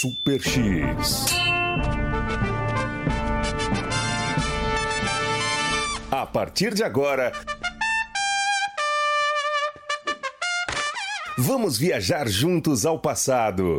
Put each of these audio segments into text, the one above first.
Super X. A partir de agora. Vamos viajar juntos ao passado.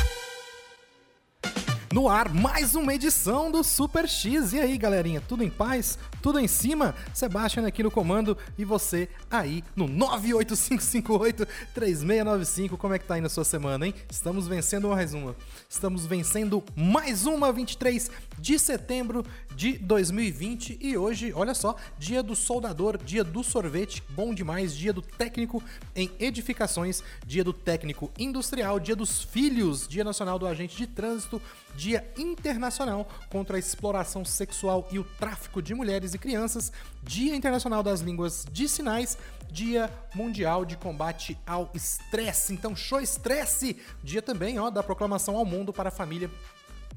No ar, mais uma edição do Super X. E aí, galerinha, tudo em paz? Tudo em cima? Sebastian aqui no comando e você aí no 985583695. Como é que tá aí na sua semana, hein? Estamos vencendo mais uma. Estamos vencendo mais uma 23 de setembro de 2020 e hoje, olha só, dia do soldador, dia do sorvete, bom demais, dia do técnico em edificações, dia do técnico industrial, dia dos filhos, dia nacional do agente de trânsito, dia internacional contra a exploração sexual e o tráfico de mulheres e crianças, dia internacional das línguas de sinais, dia mundial de combate ao estresse. Então, show estresse! Dia também, ó, da proclamação ao mundo para a família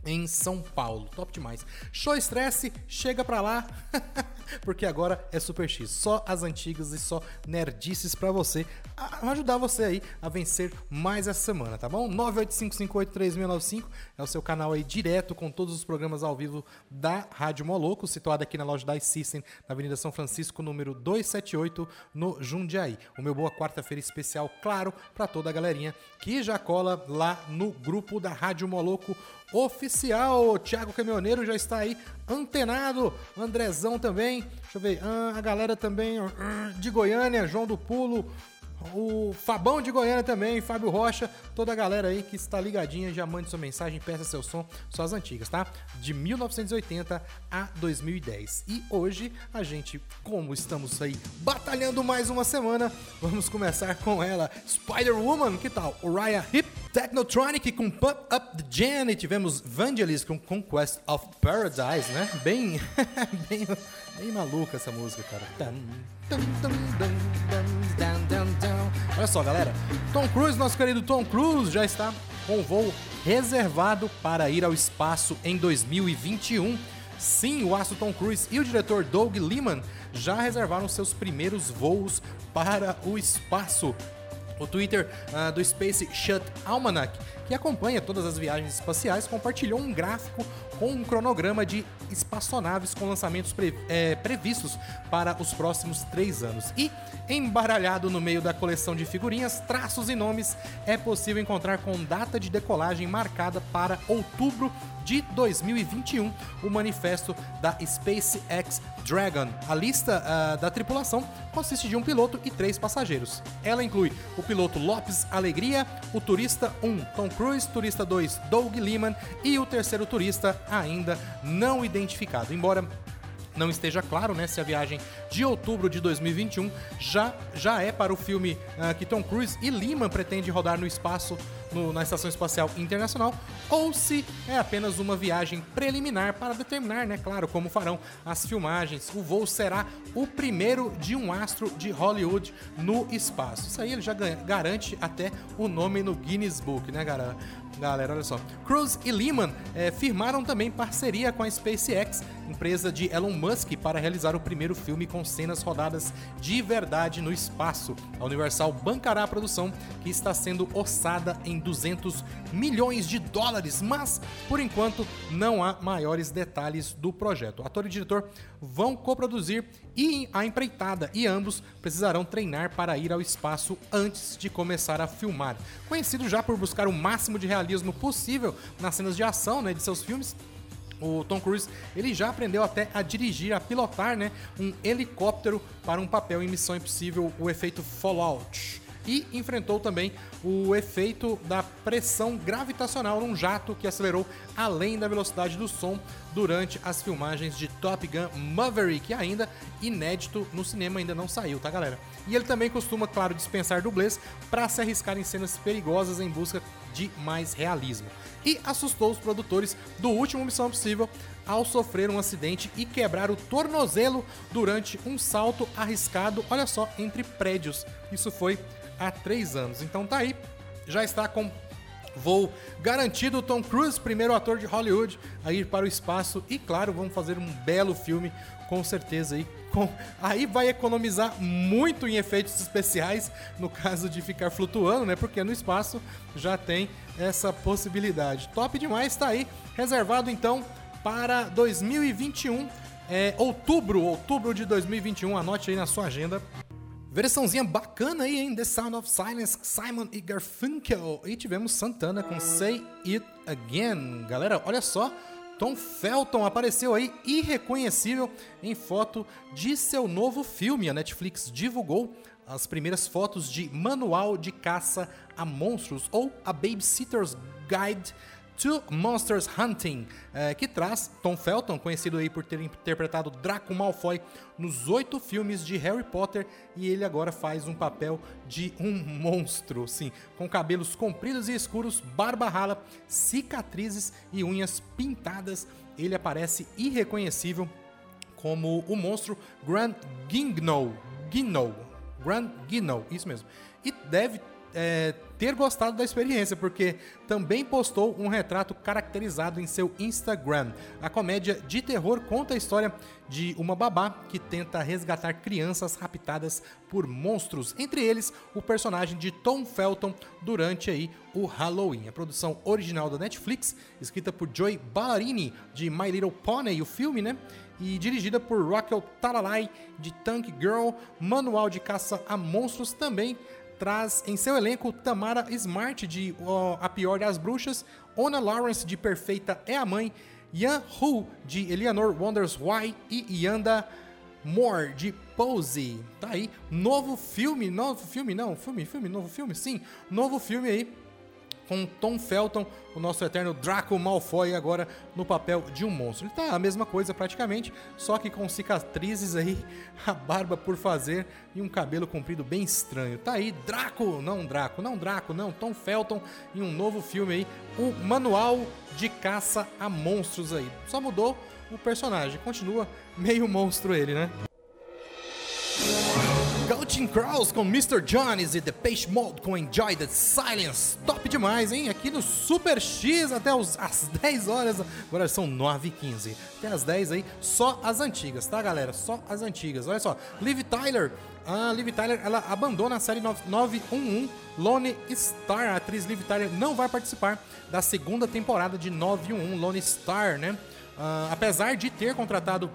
em São Paulo. Top demais. Show Estresse, chega pra lá, porque agora é Super X. Só as antigas e só nerdices pra você, a- ajudar você aí a vencer mais essa semana, tá bom? 985583695 é o seu canal aí direto com todos os programas ao vivo da Rádio Moloco, situado aqui na loja da iSystem, na Avenida São Francisco, número 278, no Jundiaí. O meu boa quarta-feira especial, claro, pra toda a galerinha que já cola lá no grupo da Rádio Moloco oficial. Thiago Caminhoneiro já está aí antenado. Andrezão também. Deixa eu ver. ah, a galera também ah, de Goiânia, João do Pulo. O Fabão de Goiânia também, Fábio Rocha, toda a galera aí que está ligadinha, já mande sua mensagem, peça seu som, suas antigas, tá? De 1980 a 2010. E hoje a gente, como estamos aí batalhando mais uma semana, vamos começar com ela, Spider-Woman, que tal? Uriah Heep, Technotronic com Pump Up the Jam e tivemos Vangelis com Conquest of Paradise, né? Bem, bem, bem maluca essa música, cara. Tum, tum, tum, Olha só, galera. Tom Cruise, nosso querido Tom Cruise, já está com voo reservado para ir ao espaço em 2021. Sim, o astro Tom Cruise e o diretor Doug Liman já reservaram seus primeiros voos para o espaço. O Twitter ah, do Space Shut Almanac, que acompanha todas as viagens espaciais, compartilhou um gráfico com um cronograma de espaçonaves com lançamentos pre- eh, previstos para os próximos três anos. E, embaralhado no meio da coleção de figurinhas, traços e nomes, é possível encontrar com data de decolagem marcada para outubro de 2021 o manifesto da SpaceX Dragon. A lista ah, da tripulação consiste de um piloto e três passageiros. Ela inclui o piloto Lopes Alegria, o turista 1 Tom Cruise, turista 2 Doug Liman e o terceiro turista ainda não identificado. Embora não esteja claro né, se a viagem de outubro de 2021 já, já é para o filme ah, que Tom Cruise e Lima pretende rodar no espaço no- na Estação Espacial Internacional ou se é apenas uma viagem preliminar para determinar, né, claro, como farão as filmagens. O voo será o primeiro de um astro de Hollywood no espaço. Isso aí ele já garante até o nome no Guinness Book, né, galera? Galera, olha só. Cruz e Lehman é, firmaram também parceria com a SpaceX, empresa de Elon Musk, para realizar o primeiro filme com cenas rodadas de verdade no espaço. A Universal bancará a produção, que está sendo orçada em 200 milhões de dólares, mas, por enquanto, não há maiores detalhes do projeto. Ator e diretor vão coproduzir e a empreitada, e ambos precisarão treinar para ir ao espaço antes de começar a filmar. Conhecido já por buscar o máximo de realismo possível nas cenas de ação né, de seus filmes, o Tom Cruise ele já aprendeu até a dirigir, a pilotar né, um helicóptero para um papel em Missão Impossível, o efeito Fallout e enfrentou também o efeito da pressão gravitacional num jato que acelerou além da velocidade do som durante as filmagens de Top Gun Maverick, ainda inédito no cinema ainda não saiu, tá galera? E ele também costuma, claro, dispensar dublês para se arriscar em cenas perigosas em busca de mais realismo. E assustou os produtores do último Missão Possível ao sofrer um acidente e quebrar o tornozelo durante um salto arriscado, olha só, entre prédios. Isso foi há três anos. Então tá aí, já está com voo garantido Tom Cruise, primeiro ator de Hollywood a ir para o espaço e claro, vamos fazer um belo filme com certeza aí. Com... Aí vai economizar muito em efeitos especiais no caso de ficar flutuando, né? Porque no espaço já tem essa possibilidade. Top demais, tá aí. Reservado então para 2021, é, outubro, outubro de 2021. Anote aí na sua agenda. Versãozinha bacana aí, hein? The Sound of Silence, Simon e Garfunkel. E tivemos Santana com Say It Again. Galera, olha só. Tom Felton apareceu aí irreconhecível em foto de seu novo filme. A Netflix divulgou as primeiras fotos de Manual de Caça a Monstros ou A Babysitter's Guide to Monsters Hunting, é, que traz Tom Felton, conhecido aí por ter interpretado Draco Malfoy nos oito filmes de Harry Potter, e ele agora faz um papel de um monstro, sim, com cabelos compridos e escuros, barba rala, cicatrizes e unhas pintadas. Ele aparece irreconhecível como o monstro Grand Gingnow, Ginow, Grand isso mesmo. E deve é, ter gostado da experiência, porque também postou um retrato caracterizado em seu Instagram. A comédia de terror conta a história de uma babá que tenta resgatar crianças raptadas por monstros, entre eles o personagem de Tom Felton durante aí o Halloween. A produção original da Netflix, escrita por Joy Ballarini de My Little Pony, o filme, né? e dirigida por Raquel Talalay de Tank Girl, Manual de Caça a Monstros também traz em seu elenco Tamara Smart de A Pior das Bruxas, Ona Lawrence de Perfeita é a Mãe, Yan Hu de Eleanor Wonders Why e Yanda Moore de Pose. Tá aí, novo filme, novo filme não, filme, filme, novo filme, sim, novo filme aí com Tom Felton, o nosso eterno Draco Malfoy, agora no papel de um monstro. Ele tá a mesma coisa praticamente, só que com cicatrizes aí, a barba por fazer e um cabelo comprido bem estranho. Tá aí Draco, não Draco, não Draco, não, Tom Felton em um novo filme aí, o Manual de Caça a Monstros aí. Só mudou o personagem, continua meio monstro ele, né? Coaching Crows com Mr. Johnny's e The Page Mode com Enjoy the Silence. Top demais, hein? Aqui no Super X até os, as 10 horas. Agora são 9 h 15 Até as 10 aí, só as antigas, tá, galera? Só as antigas. Olha só. Liv Tyler. A Liv Tyler, ela abandona a série 911. Lone Star, a atriz Liv Tyler, não vai participar da segunda temporada de 911 Lone Star, né? Uh, apesar de ter contratado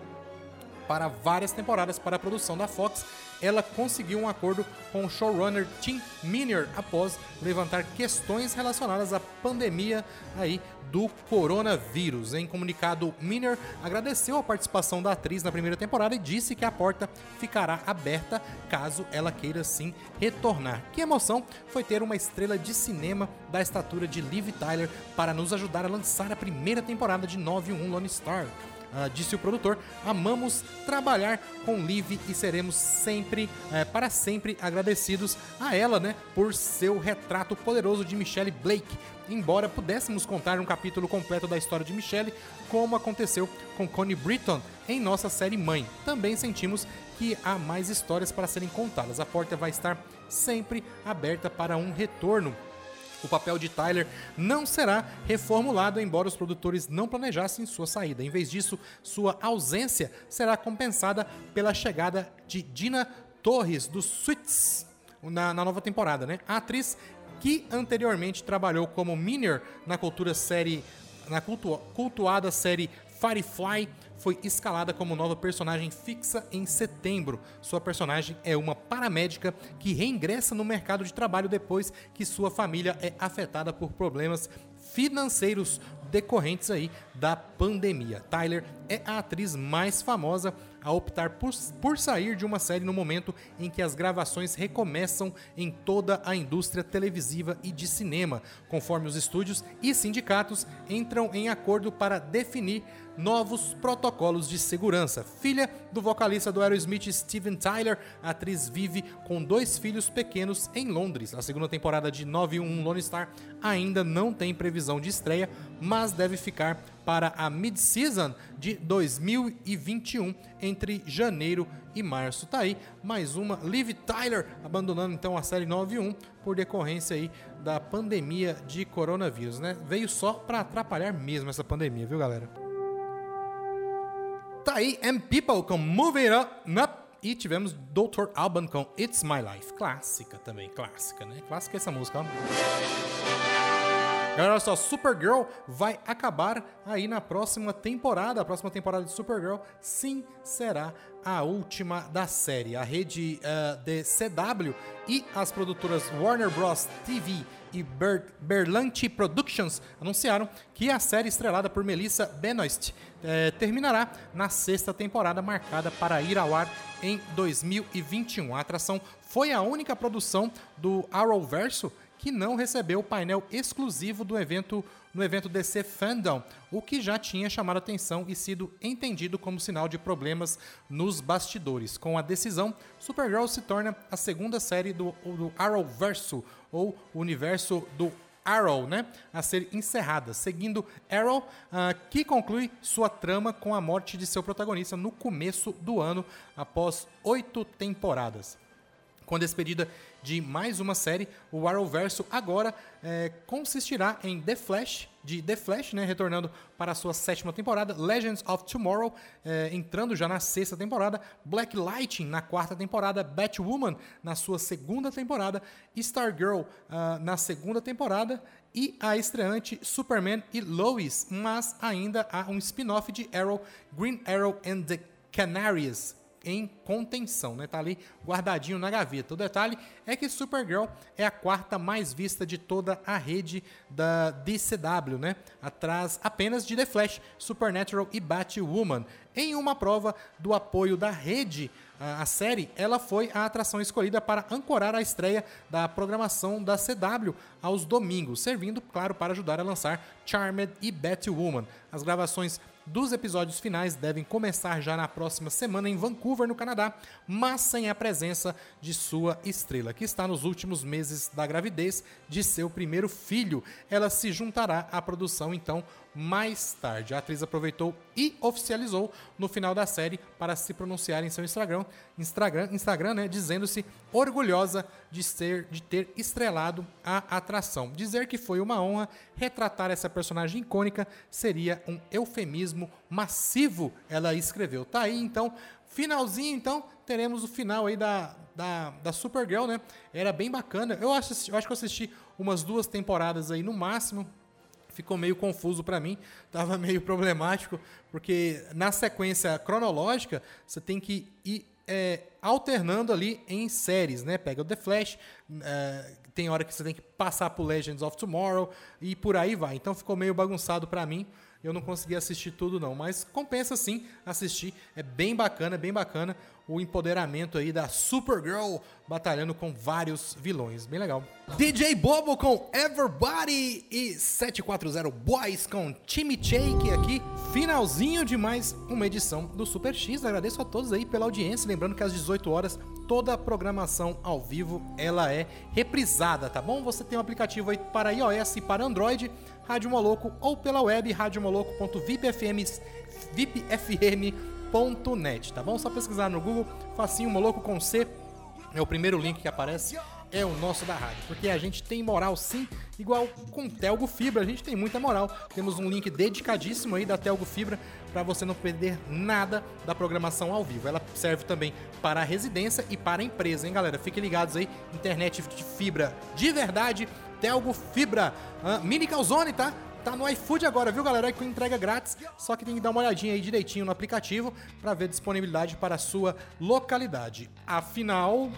para várias temporadas para a produção da Fox, ela conseguiu um acordo com o showrunner Tim Miner após levantar questões relacionadas à pandemia aí do coronavírus. Em comunicado, Miner agradeceu a participação da atriz na primeira temporada e disse que a porta ficará aberta caso ela queira sim retornar. Que emoção foi ter uma estrela de cinema da estatura de Liv Tyler para nos ajudar a lançar a primeira temporada de 9-1 Lone Star. Uh, disse o produtor, amamos trabalhar com Liv e seremos sempre, uh, para sempre agradecidos a ela, né, por seu retrato poderoso de Michelle Blake. Embora pudéssemos contar um capítulo completo da história de Michelle, como aconteceu com Connie Britton em nossa série Mãe, também sentimos que há mais histórias para serem contadas. A porta vai estar sempre aberta para um retorno O papel de Tyler não será reformulado, embora os produtores não planejassem sua saída. Em vez disso, sua ausência será compensada pela chegada de Dina Torres, do Suits, na, na nova temporada. Né? A atriz que anteriormente trabalhou como Miner na cultura série na cultu cultuada série Firefly, foi escalada como nova personagem fixa em setembro. Sua personagem é uma paramédica que reingressa no mercado de trabalho depois que sua família é afetada por problemas financeiros decorrentes aí da pandemia. Tyler é a atriz mais famosa a optar por, por sair de uma série no momento em que as gravações recomeçam em toda a indústria televisiva e de cinema, conforme os estúdios e sindicatos entram em acordo para definir novos protocolos de segurança. Filha do vocalista do Aerosmith Steven Tyler, a atriz vive com dois filhos pequenos em Londres. A segunda temporada de 911 Lone Star ainda não tem previsão de estreia, mas deve ficar para a mid-season de 2021 entre janeiro e março. Tá aí mais uma Liv Tyler abandonando então a série 91 por decorrência aí da pandemia de coronavírus, né? Veio só para atrapalhar mesmo essa pandemia, viu, galera? Tá aí M People com Move It Up, up. E tivemos Dr. Alban com It's My Life. Clássica também, clássica, né? Clássica essa música, ó. Galera, olha só, Supergirl vai acabar aí na próxima temporada. A próxima temporada de Supergirl, sim, será a última da série. A rede uh, de CW e as produtoras Warner Bros. TV e Ber Berlanti Productions anunciaram que a série estrelada por Melissa Benoist eh, terminará na sexta temporada, marcada para ir ao ar em 2021. A atração foi a única produção do Arrowverso que não recebeu o painel exclusivo do evento no evento DC Fandom, o que já tinha chamado atenção e sido entendido como sinal de problemas nos bastidores. Com a decisão, Supergirl se torna a segunda série do, do Arrowverso, ou universo do Arrow, né, a ser encerrada, seguindo Arrow, uh, que conclui sua trama com a morte de seu protagonista no começo do ano, após oito temporadas. Com a despedida de mais uma série, o Arrowverso agora é, consistirá em The Flash, de The Flash, né, retornando para a sua sétima temporada, Legends of Tomorrow, é, entrando já na sexta temporada, Black Lightning na quarta temporada, Batwoman na sua segunda temporada, Stargirl uh, na segunda temporada e a estreante Superman e Lois, mas ainda há um spin-off de Arrow, Green Arrow and the Canaries, em contenção, né? Tá ali guardadinho na gaveta. O detalhe é que Supergirl é a quarta mais vista de toda a rede da DCW, né? Atrás apenas de The Flash, Supernatural e Batwoman. Em uma prova do apoio da rede a série, ela foi a atração escolhida para ancorar a estreia da programação da CW aos domingos, servindo, claro, para ajudar a lançar Charmed e Batwoman. As gravações dos episódios finais devem começar já na próxima semana em Vancouver, no Canadá, mas sem a presença de sua estrela, que está nos últimos meses da gravidez de seu primeiro filho. Ela se juntará à produção então mais tarde. A atriz aproveitou e oficializou no final da série para se pronunciar em seu Instagram, Instagram, Instagram né, dizendo-se orgulhosa de, ser, de ter estrelado a atração. Dizer que foi uma honra retratar essa personagem icônica seria um eufemismo massivo, ela escreveu. Tá aí, então, finalzinho, então, teremos o final aí da, da, da Supergirl, né? Era bem bacana. Eu, assisti, eu acho que eu assisti umas duas temporadas aí no máximo, ficou meio confuso para mim, estava meio problemático, porque na sequência cronológica você tem que ir é, alternando ali em séries, né? Pega o The Flash, é, tem hora que você tem que passar por Legends of Tomorrow e por aí vai. Então ficou meio bagunçado para mim. Eu não consegui assistir tudo não, mas compensa sim assistir. É bem bacana, bem bacana o empoderamento aí da Supergirl batalhando com vários vilões. Bem legal. DJ Bobo com Everybody e 740 Boys com Timmy Shake aqui. Finalzinho de mais uma edição do Super X. Agradeço a todos aí pela audiência. Lembrando que às 18 horas toda a programação ao vivo ela é reprisada, tá bom? Você tem um aplicativo aí para iOS e para Android, Rádio Moloco ou pela web radiomoloco.vipfm.com .net, tá bom? Só pesquisar no Google, facinho, Moloco com C, é o primeiro link que aparece é o nosso da rádio, porque a gente tem moral sim, igual com Telgo Fibra, a gente tem muita moral. Temos um link dedicadíssimo aí da Telgo Fibra para você não perder nada da programação ao vivo. Ela serve também para a residência e para a empresa, hein, galera? Fiquem ligados aí, internet de fibra de verdade, Telgo Fibra, uh, mini calzone, tá? Tá no iFood agora, viu, galera? É com entrega grátis, só que tem que dar uma olhadinha aí direitinho no aplicativo para ver disponibilidade para a sua localidade. Afinal.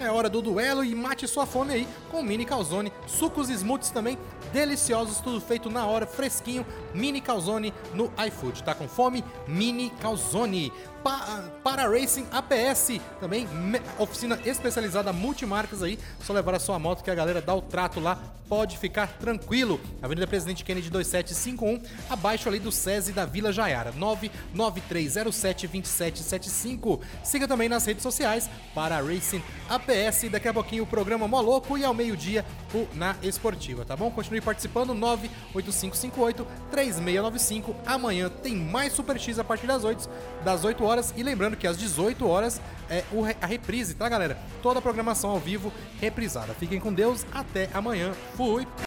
É hora do duelo e mate sua fome aí com mini calzone, sucos e smoothies também deliciosos, tudo feito na hora, fresquinho, mini calzone no iFood. Tá com fome? Mini calzone. Pa para Racing APS, também oficina especializada multimarcas aí, só levar a sua moto que a galera dá o trato lá, pode ficar tranquilo. Avenida Presidente Kennedy 2751, abaixo ali do SESI da Vila Jaiara, 993072775. Siga também nas redes sociais para Racing APS, daqui a pouquinho o programa Moloco e ao meio-dia o Na Esportiva, tá bom? Continue participando, 98558 3695. Amanhã tem mais Super X a partir das 8, das 8 horas. E lembrando que às 18 horas é a reprise, tá, galera? Toda a programação ao vivo reprisada. Fiquem com Deus, até amanhã. Fui!